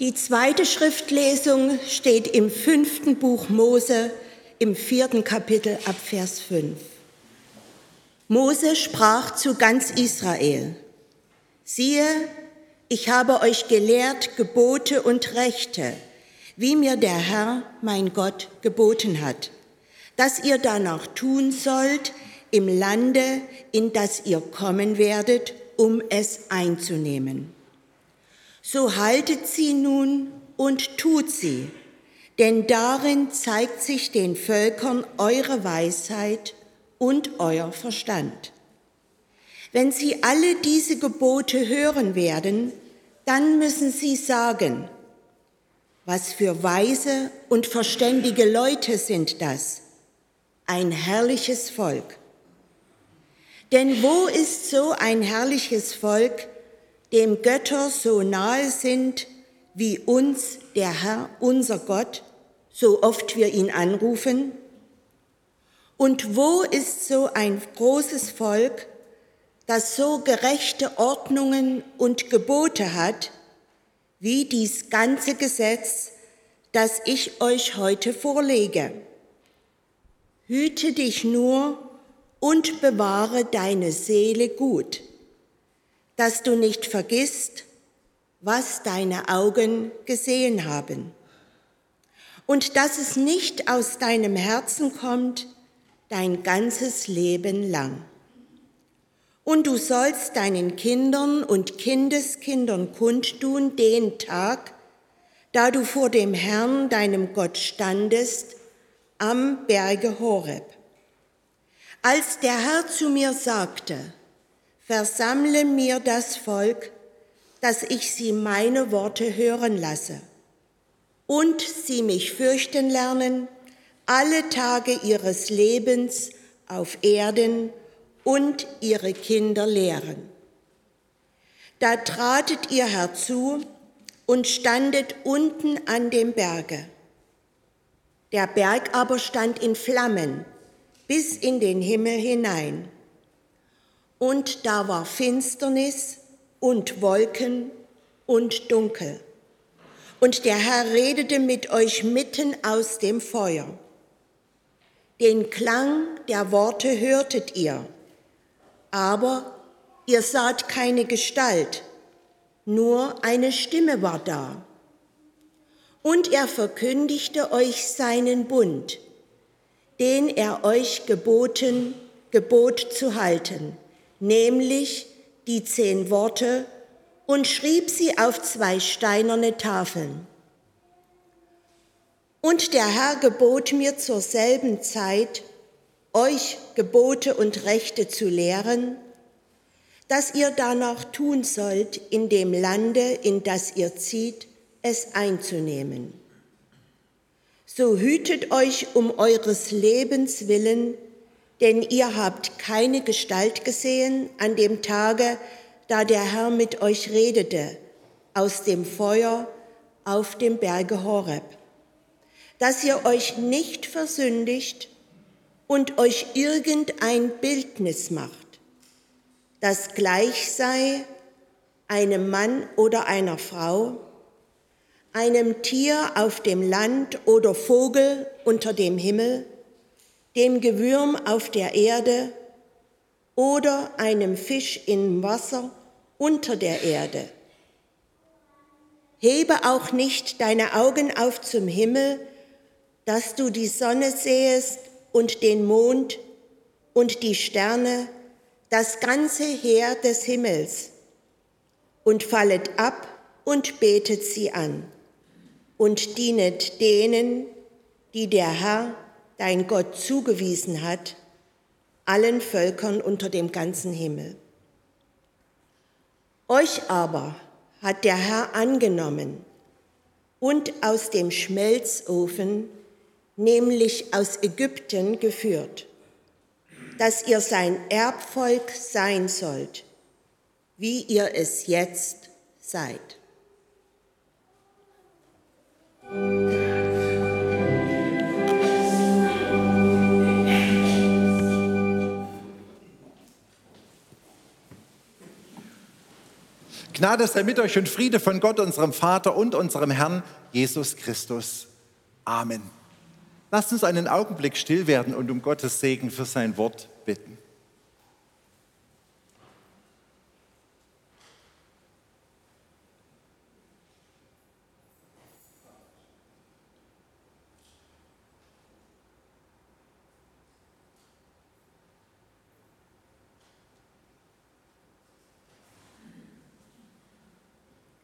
Die zweite Schriftlesung steht im fünften Buch Mose im vierten Kapitel ab Vers 5. Mose sprach zu ganz Israel, siehe, ich habe euch gelehrt Gebote und Rechte, wie mir der Herr, mein Gott, geboten hat, dass ihr danach tun sollt im Lande, in das ihr kommen werdet, um es einzunehmen. So haltet sie nun und tut sie, denn darin zeigt sich den Völkern eure Weisheit und euer Verstand. Wenn sie alle diese Gebote hören werden, dann müssen sie sagen, was für weise und verständige Leute sind das, ein herrliches Volk. Denn wo ist so ein herrliches Volk, dem Götter so nahe sind wie uns der Herr, unser Gott, so oft wir ihn anrufen? Und wo ist so ein großes Volk, das so gerechte Ordnungen und Gebote hat, wie dies ganze Gesetz, das ich euch heute vorlege? Hüte dich nur und bewahre deine Seele gut dass du nicht vergisst, was deine Augen gesehen haben und dass es nicht aus deinem Herzen kommt dein ganzes Leben lang. Und du sollst deinen Kindern und Kindeskindern kundtun den Tag, da du vor dem Herrn, deinem Gott, standest am Berge Horeb. Als der Herr zu mir sagte, versammle mir das Volk, dass ich sie meine Worte hören lasse und sie mich fürchten lernen alle Tage ihres Lebens auf Erden und ihre Kinder lehren. Da tratet ihr herzu und standet unten an dem Berge. Der Berg aber stand in Flammen bis in den Himmel hinein und da war Finsternis und Wolken und Dunkel. Und der Herr redete mit euch mitten aus dem Feuer. Den Klang der Worte hörtet ihr, aber ihr saht keine Gestalt, nur eine Stimme war da. Und er verkündigte euch seinen Bund, den er euch geboten, gebot zu halten nämlich die zehn Worte, und schrieb sie auf zwei steinerne Tafeln. Und der Herr gebot mir zur selben Zeit, euch Gebote und Rechte zu lehren, dass ihr danach tun sollt, in dem Lande, in das ihr zieht, es einzunehmen. So hütet euch um eures Lebens willen, denn ihr habt keine Gestalt gesehen an dem Tage, da der Herr mit euch redete, aus dem Feuer auf dem Berge Horeb, dass ihr euch nicht versündigt und euch irgendein Bildnis macht, das gleich sei einem Mann oder einer Frau, einem Tier auf dem Land oder Vogel unter dem Himmel, dem Gewürm auf der Erde oder einem Fisch im Wasser unter der Erde. Hebe auch nicht deine Augen auf zum Himmel, dass du die Sonne sehest und den Mond und die Sterne, das ganze Heer des Himmels, und fallet ab und betet sie an und dienet denen, die der Herr dein Gott zugewiesen hat, allen Völkern unter dem ganzen Himmel. Euch aber hat der Herr angenommen und aus dem Schmelzofen, nämlich aus Ägypten, geführt, dass ihr sein Erbvolk sein sollt, wie ihr es jetzt seid. Gnade sei mit euch und Friede von Gott, unserem Vater und unserem Herrn Jesus Christus. Amen. Lasst uns einen Augenblick still werden und um Gottes Segen für sein Wort bitten.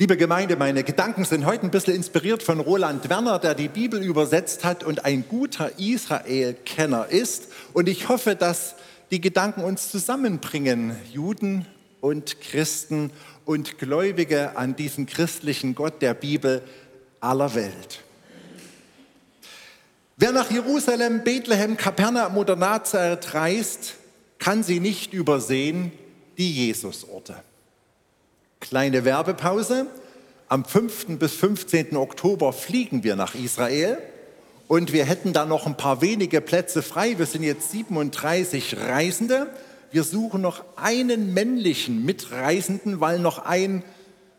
Liebe Gemeinde, meine Gedanken sind heute ein bisschen inspiriert von Roland Werner, der die Bibel übersetzt hat und ein guter Israel-Kenner ist. Und ich hoffe, dass die Gedanken uns zusammenbringen, Juden und Christen und Gläubige an diesen christlichen Gott der Bibel aller Welt. Wer nach Jerusalem, Bethlehem, Kapernaum oder Nazareth reist, kann sie nicht übersehen, die Jesusorte. Kleine Werbepause. Am 5. bis 15. Oktober fliegen wir nach Israel und wir hätten da noch ein paar wenige Plätze frei. Wir sind jetzt 37 Reisende. Wir suchen noch einen männlichen Mitreisenden, weil noch ein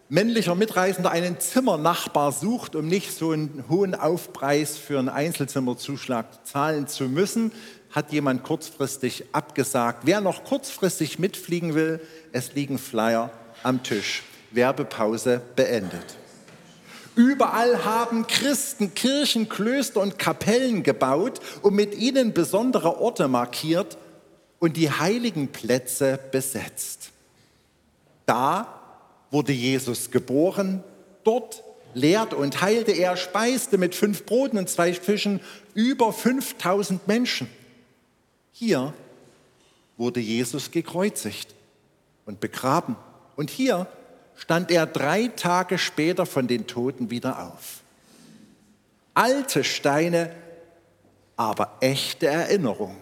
männlicher Mitreisender einen Zimmernachbar sucht, um nicht so einen hohen Aufpreis für einen Einzelzimmerzuschlag zahlen zu müssen, hat jemand kurzfristig abgesagt. Wer noch kurzfristig mitfliegen will, es liegen Flyer am Tisch. Werbepause beendet. Überall haben Christen Kirchen, Klöster und Kapellen gebaut und mit ihnen besondere Orte markiert und die heiligen Plätze besetzt. Da wurde Jesus geboren, dort lehrte und heilte er, speiste mit fünf Broten und zwei Fischen über 5000 Menschen. Hier wurde Jesus gekreuzigt und begraben. Und hier stand er drei Tage später von den Toten wieder auf. Alte Steine, aber echte Erinnerung.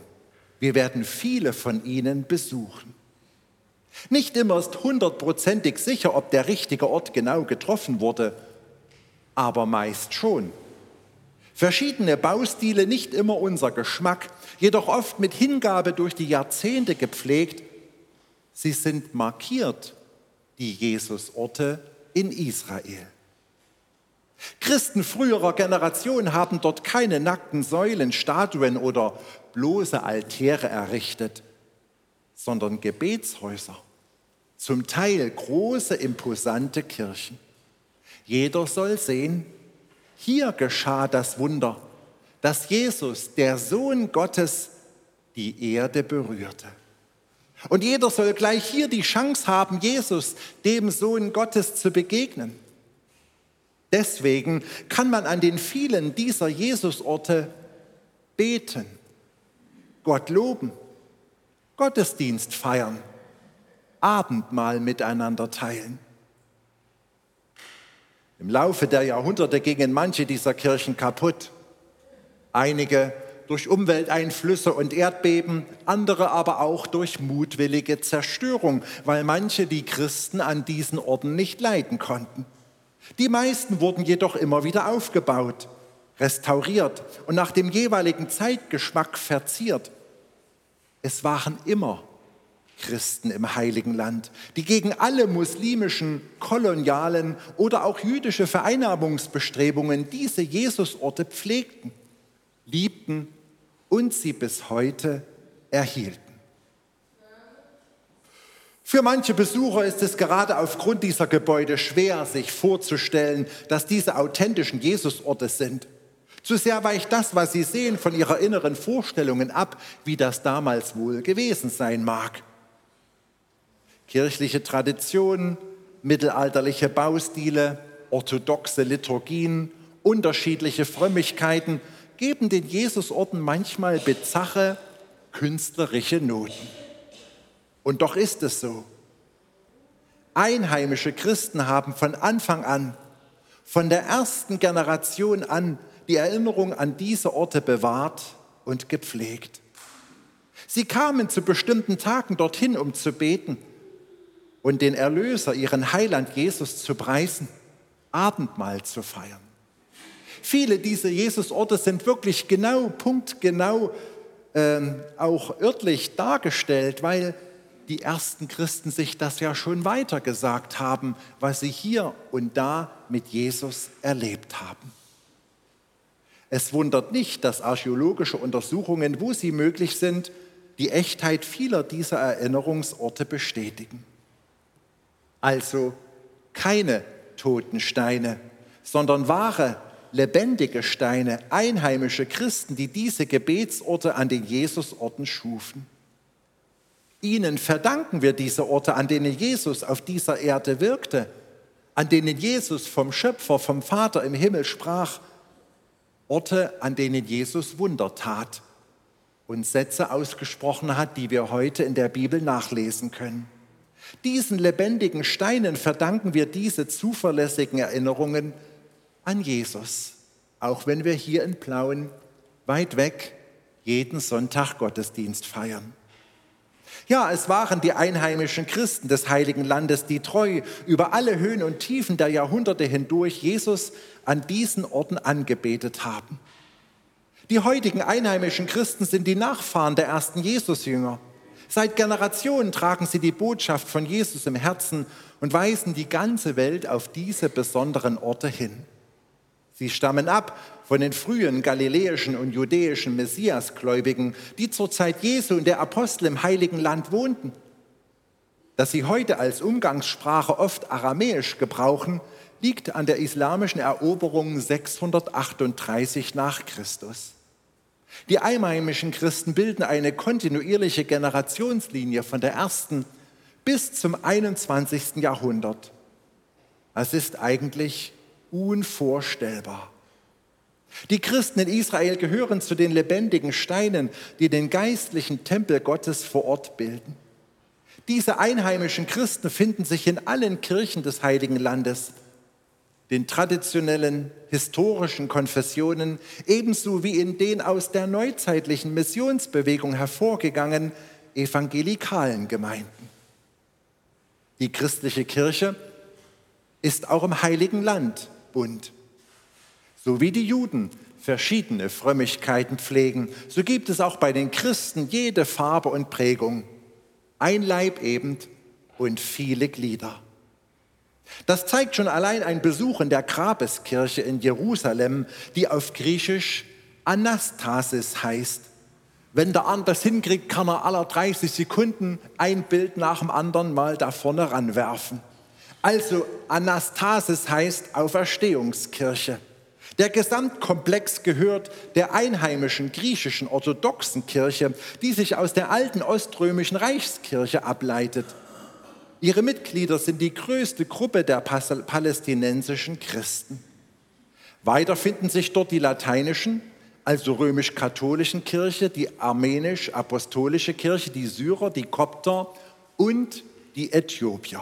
Wir werden viele von ihnen besuchen. Nicht immer ist hundertprozentig sicher, ob der richtige Ort genau getroffen wurde, aber meist schon. Verschiedene Baustile, nicht immer unser Geschmack, jedoch oft mit Hingabe durch die Jahrzehnte gepflegt. Sie sind markiert die Jesusorte in Israel. Christen früherer Generation haben dort keine nackten Säulen, Statuen oder bloße Altäre errichtet, sondern Gebetshäuser, zum Teil große, imposante Kirchen. Jeder soll sehen, hier geschah das Wunder, dass Jesus, der Sohn Gottes, die Erde berührte. Und jeder soll gleich hier die Chance haben, Jesus, dem Sohn Gottes, zu begegnen. Deswegen kann man an den vielen dieser Jesusorte beten, Gott loben, Gottesdienst feiern, Abendmahl miteinander teilen. Im Laufe der Jahrhunderte gingen manche dieser Kirchen kaputt. Einige durch Umwelteinflüsse und Erdbeben, andere aber auch durch mutwillige Zerstörung, weil manche die Christen an diesen Orten nicht leiden konnten. Die meisten wurden jedoch immer wieder aufgebaut, restauriert und nach dem jeweiligen Zeitgeschmack verziert. Es waren immer Christen im heiligen Land, die gegen alle muslimischen, kolonialen oder auch jüdische Vereinnahmungsbestrebungen diese Jesusorte pflegten, liebten und sie bis heute erhielten. Für manche Besucher ist es gerade aufgrund dieser Gebäude schwer, sich vorzustellen, dass diese authentischen Jesusorte sind. Zu sehr weicht das, was sie sehen, von ihrer inneren Vorstellungen ab, wie das damals wohl gewesen sein mag. Kirchliche Traditionen, mittelalterliche Baustile, orthodoxe Liturgien, unterschiedliche Frömmigkeiten geben den Jesusorten manchmal bizarre künstlerische Noten. Und doch ist es so. Einheimische Christen haben von Anfang an, von der ersten Generation an, die Erinnerung an diese Orte bewahrt und gepflegt. Sie kamen zu bestimmten Tagen dorthin, um zu beten und den Erlöser, ihren Heiland Jesus zu preisen, Abendmahl zu feiern. Viele dieser Jesusorte sind wirklich genau, punktgenau äh, auch örtlich dargestellt, weil die ersten Christen sich das ja schon weitergesagt haben, was sie hier und da mit Jesus erlebt haben. Es wundert nicht, dass archäologische Untersuchungen, wo sie möglich sind, die Echtheit vieler dieser Erinnerungsorte bestätigen. Also keine toten Steine, sondern wahre, lebendige Steine, einheimische Christen, die diese Gebetsorte an den Jesusorten schufen. Ihnen verdanken wir diese Orte, an denen Jesus auf dieser Erde wirkte, an denen Jesus vom Schöpfer, vom Vater im Himmel sprach, Orte, an denen Jesus Wunder tat und Sätze ausgesprochen hat, die wir heute in der Bibel nachlesen können. Diesen lebendigen Steinen verdanken wir diese zuverlässigen Erinnerungen an Jesus, auch wenn wir hier in Plauen weit weg jeden Sonntag Gottesdienst feiern. Ja, es waren die einheimischen Christen des heiligen Landes, die treu über alle Höhen und Tiefen der Jahrhunderte hindurch Jesus an diesen Orten angebetet haben. Die heutigen einheimischen Christen sind die Nachfahren der ersten Jesusjünger. Seit Generationen tragen sie die Botschaft von Jesus im Herzen und weisen die ganze Welt auf diese besonderen Orte hin. Sie stammen ab von den frühen galiläischen und judäischen Messiasgläubigen, die zur Zeit Jesu und der Apostel im heiligen Land wohnten. Dass sie heute als Umgangssprache oft Aramäisch gebrauchen, liegt an der islamischen Eroberung 638 nach Christus. Die einheimischen Christen bilden eine kontinuierliche Generationslinie von der ersten bis zum 21. Jahrhundert. Das ist eigentlich unvorstellbar. Die Christen in Israel gehören zu den lebendigen Steinen, die den geistlichen Tempel Gottes vor Ort bilden. Diese einheimischen Christen finden sich in allen Kirchen des Heiligen Landes, den traditionellen historischen Konfessionen, ebenso wie in den aus der neuzeitlichen Missionsbewegung hervorgegangenen evangelikalen Gemeinden. Die christliche Kirche ist auch im Heiligen Land bunt. So wie die Juden verschiedene Frömmigkeiten pflegen, so gibt es auch bei den Christen jede Farbe und Prägung, ein Leib eben und viele Glieder. Das zeigt schon allein ein Besuch in der Grabeskirche in Jerusalem, die auf Griechisch Anastasis heißt. Wenn der andere das hinkriegt, kann er aller 30 Sekunden ein Bild nach dem anderen mal da vorne ranwerfen. Also Anastasis heißt Auferstehungskirche. Der Gesamtkomplex gehört der einheimischen griechischen orthodoxen Kirche, die sich aus der alten oströmischen Reichskirche ableitet. Ihre Mitglieder sind die größte Gruppe der palästinensischen Christen. Weiter finden sich dort die lateinischen, also römisch-katholischen Kirche, die armenisch-apostolische Kirche, die Syrer, die Kopter und die Äthiopier.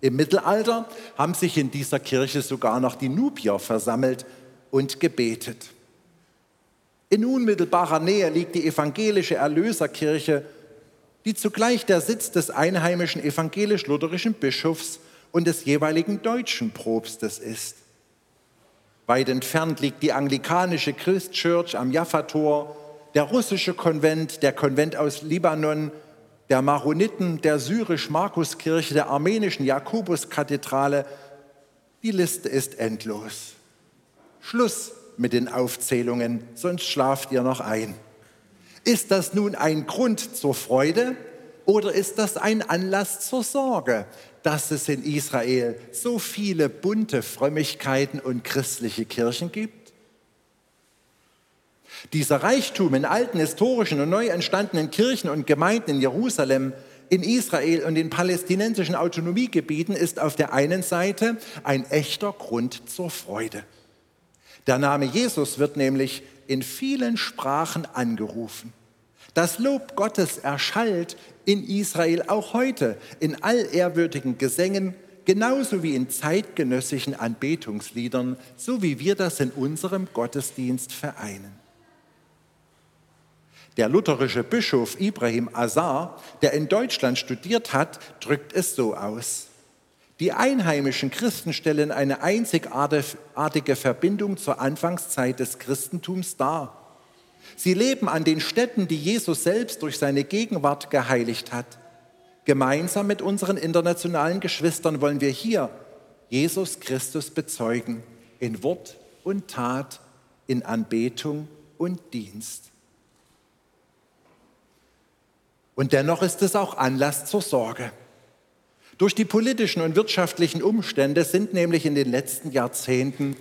Im Mittelalter haben sich in dieser Kirche sogar noch die Nubier versammelt und gebetet. In unmittelbarer Nähe liegt die evangelische Erlöserkirche, die zugleich der Sitz des einheimischen evangelisch-lutherischen Bischofs und des jeweiligen deutschen Propstes ist. Weit entfernt liegt die anglikanische Christchurch am Jaffa-Tor, der russische Konvent, der Konvent aus Libanon der Maroniten, der syrisch-Markuskirche, der armenischen Jakobuskathedrale. Die Liste ist endlos. Schluss mit den Aufzählungen, sonst schlaft ihr noch ein. Ist das nun ein Grund zur Freude oder ist das ein Anlass zur Sorge, dass es in Israel so viele bunte Frömmigkeiten und christliche Kirchen gibt? Dieser Reichtum in alten historischen und neu entstandenen Kirchen und Gemeinden in Jerusalem, in Israel und in palästinensischen Autonomiegebieten ist auf der einen Seite ein echter Grund zur Freude. Der Name Jesus wird nämlich in vielen Sprachen angerufen. Das Lob Gottes erschallt in Israel auch heute in allehrwürdigen Gesängen, genauso wie in zeitgenössischen Anbetungsliedern, so wie wir das in unserem Gottesdienst vereinen. Der lutherische Bischof Ibrahim Azar, der in Deutschland studiert hat, drückt es so aus. Die einheimischen Christen stellen eine einzigartige Verbindung zur Anfangszeit des Christentums dar. Sie leben an den Städten, die Jesus selbst durch seine Gegenwart geheiligt hat. Gemeinsam mit unseren internationalen Geschwistern wollen wir hier Jesus Christus bezeugen, in Wort und Tat, in Anbetung und Dienst. Und dennoch ist es auch Anlass zur Sorge. Durch die politischen und wirtschaftlichen Umstände sind nämlich in den letzten Jahrzehnten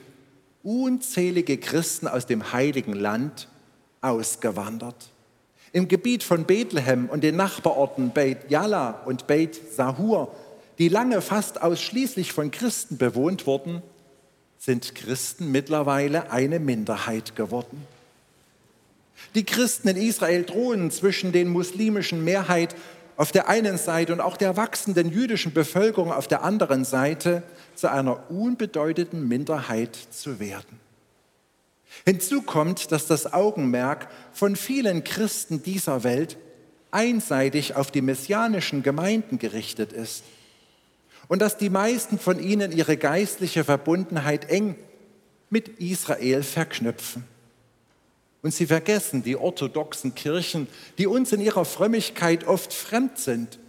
unzählige Christen aus dem heiligen Land ausgewandert. Im Gebiet von Bethlehem und den Nachbarorten Beit Yala und Beit Sahur, die lange fast ausschließlich von Christen bewohnt wurden, sind Christen mittlerweile eine Minderheit geworden. Die Christen in Israel drohen zwischen den muslimischen Mehrheit auf der einen Seite und auch der wachsenden jüdischen Bevölkerung auf der anderen Seite zu einer unbedeutenden Minderheit zu werden. Hinzu kommt, dass das Augenmerk von vielen Christen dieser Welt einseitig auf die messianischen Gemeinden gerichtet ist und dass die meisten von ihnen ihre geistliche Verbundenheit eng mit Israel verknüpfen. Und sie vergessen die orthodoxen Kirchen, die uns in ihrer Frömmigkeit oft fremd sind,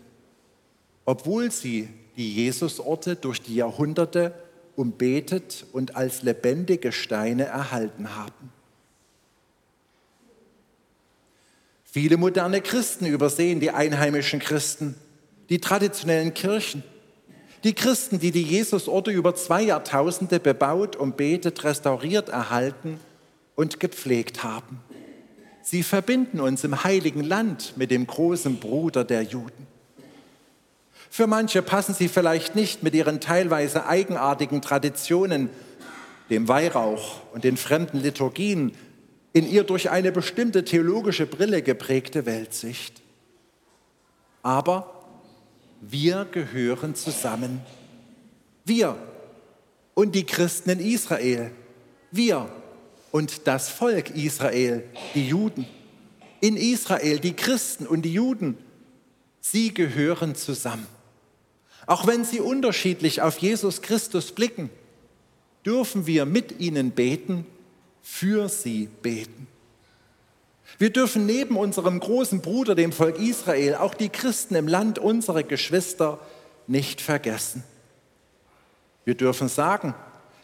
obwohl sie die Jesusorte durch die Jahrhunderte umbetet und als lebendige Steine erhalten haben. Viele moderne Christen übersehen die einheimischen Christen, die traditionellen Kirchen, die Christen, die die Jesusorte über zwei Jahrtausende bebaut, umbetet, restauriert, erhalten und gepflegt haben. Sie verbinden uns im heiligen Land mit dem großen Bruder der Juden. Für manche passen sie vielleicht nicht mit ihren teilweise eigenartigen Traditionen, dem Weihrauch und den fremden Liturgien, in ihr durch eine bestimmte theologische Brille geprägte Weltsicht. Aber wir gehören zusammen. Wir und die Christen in Israel. Wir und das Volk Israel, die Juden. In Israel die Christen und die Juden. Sie gehören zusammen. Auch wenn sie unterschiedlich auf Jesus Christus blicken, dürfen wir mit ihnen beten, für sie beten. Wir dürfen neben unserem großen Bruder, dem Volk Israel, auch die Christen im Land, unsere Geschwister, nicht vergessen. Wir dürfen sagen,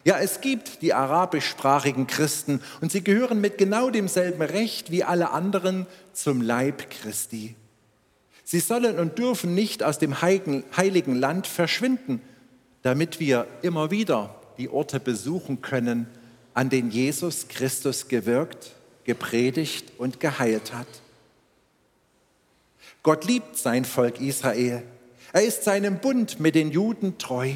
ja, es gibt die arabischsprachigen Christen und sie gehören mit genau demselben Recht wie alle anderen zum Leib Christi. Sie sollen und dürfen nicht aus dem heiligen Land verschwinden, damit wir immer wieder die Orte besuchen können, an denen Jesus Christus gewirkt, gepredigt und geheilt hat. Gott liebt sein Volk Israel. Er ist seinem Bund mit den Juden treu.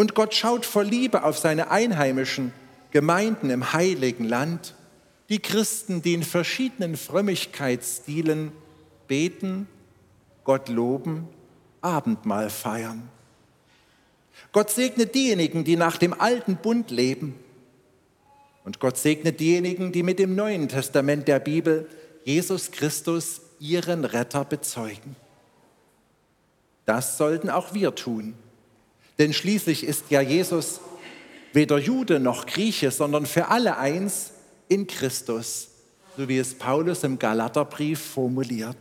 Und Gott schaut vor Liebe auf seine einheimischen Gemeinden im heiligen Land, die Christen, die in verschiedenen Frömmigkeitsstilen beten Gott loben, Abendmahl feiern. Gott segnet diejenigen, die nach dem alten Bund leben. Und Gott segnet diejenigen, die mit dem Neuen Testament der Bibel Jesus Christus, ihren Retter, bezeugen. Das sollten auch wir tun. Denn schließlich ist ja Jesus weder Jude noch Grieche, sondern für alle eins in Christus, so wie es Paulus im Galaterbrief formuliert.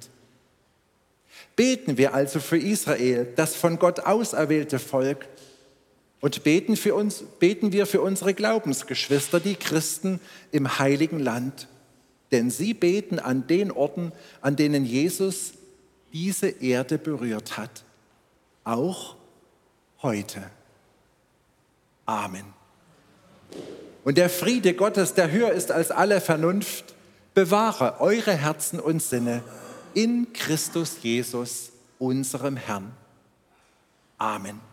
Beten wir also für Israel, das von Gott auserwählte Volk, und beten, für uns, beten wir für unsere Glaubensgeschwister, die Christen im heiligen Land. Denn sie beten an den Orten, an denen Jesus diese Erde berührt hat. Auch heute. Amen. Und der Friede Gottes, der höher ist als alle Vernunft, bewahre eure Herzen und Sinne in Christus Jesus, unserem Herrn. Amen.